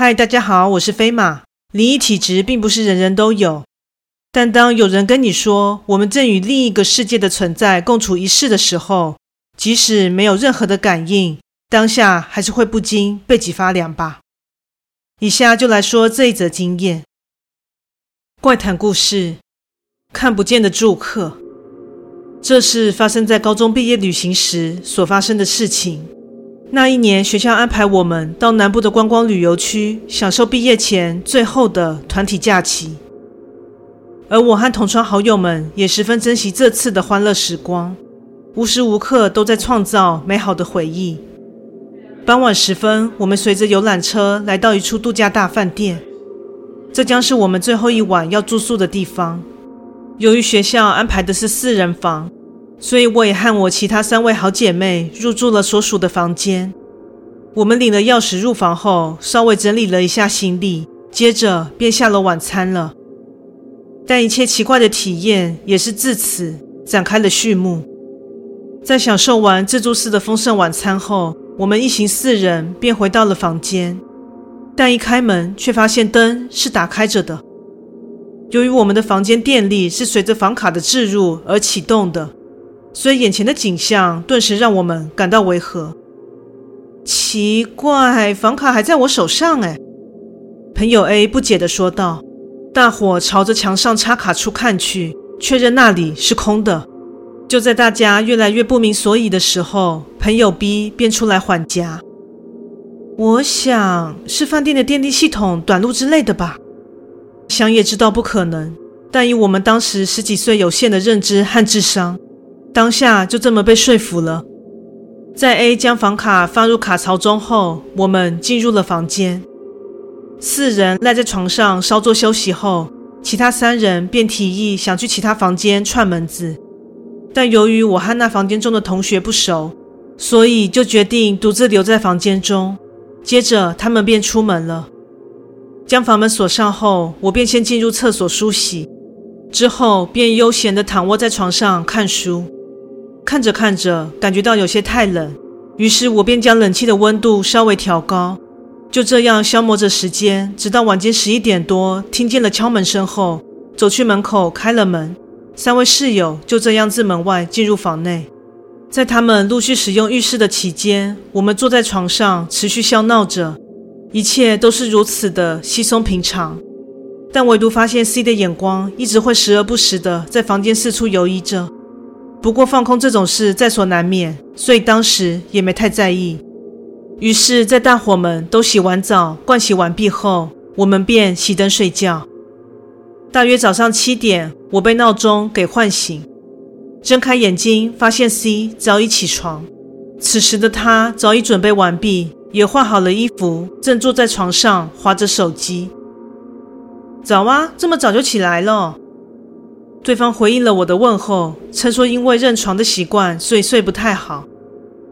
嗨，大家好，我是飞马。灵异体质并不是人人都有，但当有人跟你说我们正与另一个世界的存在共处一室的时候，即使没有任何的感应，当下还是会不禁背脊发凉吧。以下就来说这一则经验。怪谈故事：看不见的住客。这是发生在高中毕业旅行时所发生的事情。那一年，学校安排我们到南部的观光旅游区，享受毕业前最后的团体假期。而我和同窗好友们也十分珍惜这次的欢乐时光，无时无刻都在创造美好的回忆。傍晚时分，我们随着游览车来到一处度假大饭店，这将是我们最后一晚要住宿的地方。由于学校安排的是四人房。所以我也和我其他三位好姐妹入住了所属的房间。我们领了钥匙入房后，稍微整理了一下行李，接着便下楼晚餐了。但一切奇怪的体验也是自此展开了序幕。在享受完自助式的丰盛晚餐后，我们一行四人便回到了房间。但一开门，却发现灯是打开着的。由于我们的房间电力是随着房卡的置入而启动的。所以眼前的景象顿时让我们感到违和。奇怪，房卡还在我手上哎！朋友 A 不解地说道。大伙朝着墙上插卡处看去，确认那里是空的。就在大家越来越不明所以的时候，朋友 B 便出来缓颊。我想是饭店的电力系统短路之类的吧。想也知道不可能，但以我们当时十几岁有限的认知和智商。当下就这么被说服了。在 A 将房卡放入卡槽中后，我们进入了房间。四人赖在床上稍作休息后，其他三人便提议想去其他房间串门子。但由于我和那房间中的同学不熟，所以就决定独自留在房间中。接着他们便出门了。将房门锁上后，我便先进入厕所梳洗，之后便悠闲地躺卧在床上看书。看着看着，感觉到有些太冷，于是我便将冷气的温度稍微调高，就这样消磨着时间，直到晚间十一点多，听见了敲门声后，走去门口开了门，三位室友就这样自门外进入房内。在他们陆续使用浴室的期间，我们坐在床上持续笑闹着，一切都是如此的稀松平常，但唯独发现 C 的眼光一直会时而不时的在房间四处游移着。不过放空这种事在所难免，所以当时也没太在意。于是，在大伙们都洗完澡、盥洗完毕后，我们便熄灯睡觉。大约早上七点，我被闹钟给唤醒，睁开眼睛，发现 C 早已起床。此时的他早已准备完毕，也换好了衣服，正坐在床上滑着手机。早啊，这么早就起来了。对方回应了我的问候，称说因为认床的习惯，所以睡不太好。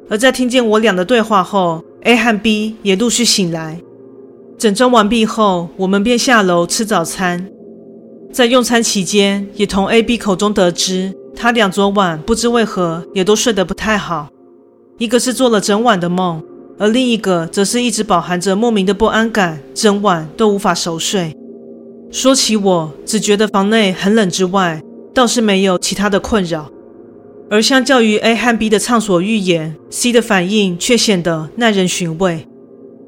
而在听见我俩的对话后，A 和 B 也陆续醒来。整装完毕后，我们便下楼吃早餐。在用餐期间，也从 A、B 口中得知，他俩昨晚不知为何也都睡得不太好。一个是做了整晚的梦，而另一个则是一直饱含着莫名的不安感，整晚都无法熟睡。说起我，只觉得房内很冷之外，倒是没有其他的困扰。而相较于 A 和 B 的畅所欲言，C 的反应却显得耐人寻味，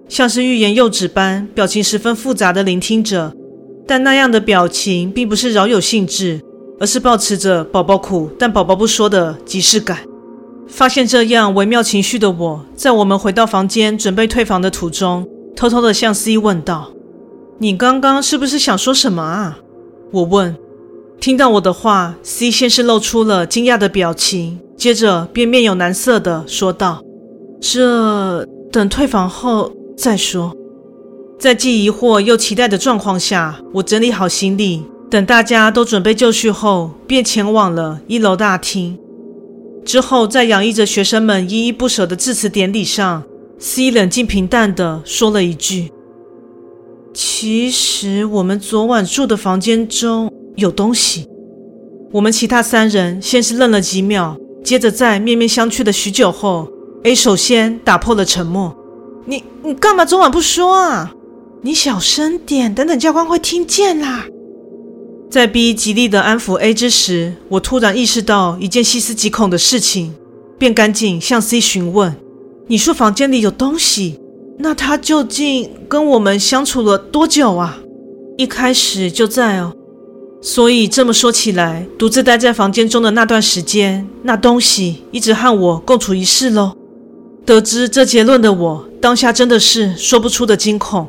像是欲言又止般，表情十分复杂的聆听着。但那样的表情并不是饶有兴致，而是保持着宝宝苦但宝宝不说的即视感。发现这样微妙情绪的我，在我们回到房间准备退房的途中，偷偷的向 C 问道。你刚刚是不是想说什么啊？我问。听到我的话，C 先是露出了惊讶的表情，接着便面有难色的说道：“这等退房后再说。”在既疑惑又期待的状况下，我整理好行李，等大家都准备就绪后，便前往了一楼大厅。之后，在洋溢着学生们依依不舍的致辞典礼上，C 冷静平淡地说了一句。其实我们昨晚住的房间中有东西。我们其他三人先是愣了几秒，接着在面面相觑的许久后，A 首先打破了沉默：“你你干嘛昨晚不说啊？”你小声点，等等教官会听见啦。”在 B 极力的安抚 A 之时，我突然意识到一件细思极恐的事情，便赶紧向 C 询问：“你说房间里有东西，那他究竟跟我们相处了多久啊？”一开始就在哦。所以这么说起来，独自待在房间中的那段时间，那东西一直和我共处一室喽。得知这结论的我，当下真的是说不出的惊恐。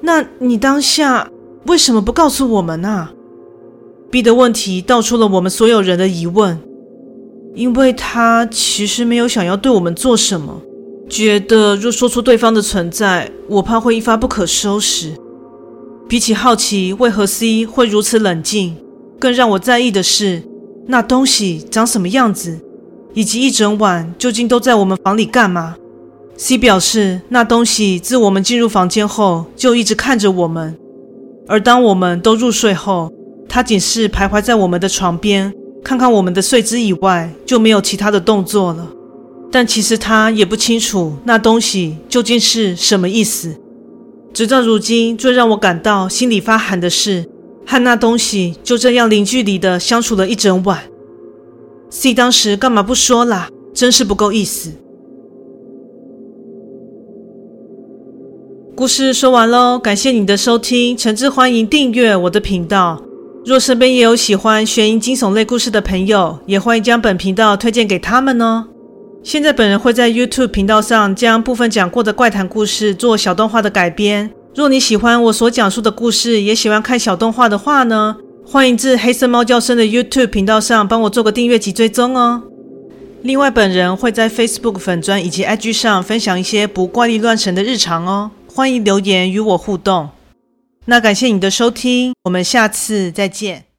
那你当下？为什么不告诉我们啊？B 的问题道出了我们所有人的疑问，因为他其实没有想要对我们做什么，觉得若说出对方的存在，我怕会一发不可收拾。比起好奇为何 C 会如此冷静，更让我在意的是那东西长什么样子，以及一整晚究竟都在我们房里干嘛。C 表示，那东西自我们进入房间后就一直看着我们。而当我们都入睡后，他仅是徘徊在我们的床边，看看我们的睡姿以外，就没有其他的动作了。但其实他也不清楚那东西究竟是什么意思。直到如今，最让我感到心里发寒的是，和那东西就这样零距离的相处了一整晚。C 当时干嘛不说啦？真是不够意思。故事说完喽，感谢你的收听，诚挚欢迎订阅我的频道。若身边也有喜欢悬疑惊悚类故事的朋友，也欢迎将本频道推荐给他们哦。现在本人会在 YouTube 频道上将部分讲过的怪谈故事做小动画的改编。若你喜欢我所讲述的故事，也喜欢看小动画的话呢，欢迎至黑色猫叫声的 YouTube 频道上帮我做个订阅及追踪哦。另外，本人会在 Facebook 粉专以及 IG 上分享一些不怪力乱神的日常哦。欢迎留言与我互动。那感谢你的收听，我们下次再见。